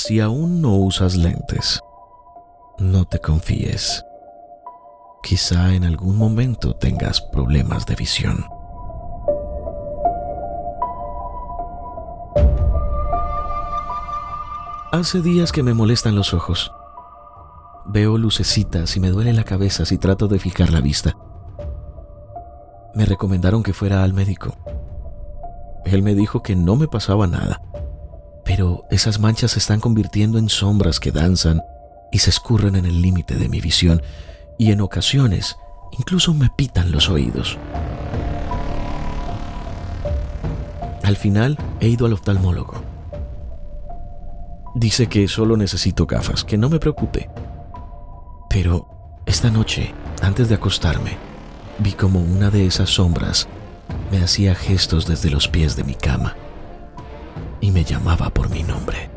Si aún no usas lentes, no te confíes. Quizá en algún momento tengas problemas de visión. Hace días que me molestan los ojos. Veo lucecitas y me duele la cabeza si trato de fijar la vista. Me recomendaron que fuera al médico. Él me dijo que no me pasaba nada, pero esas manchas se están convirtiendo en sombras que danzan y se escurren en el límite de mi visión y en ocasiones incluso me pitan los oídos. Al final he ido al oftalmólogo Dice que solo necesito gafas, que no me preocupe. Pero esta noche, antes de acostarme, vi como una de esas sombras me hacía gestos desde los pies de mi cama y me llamaba por mi nombre.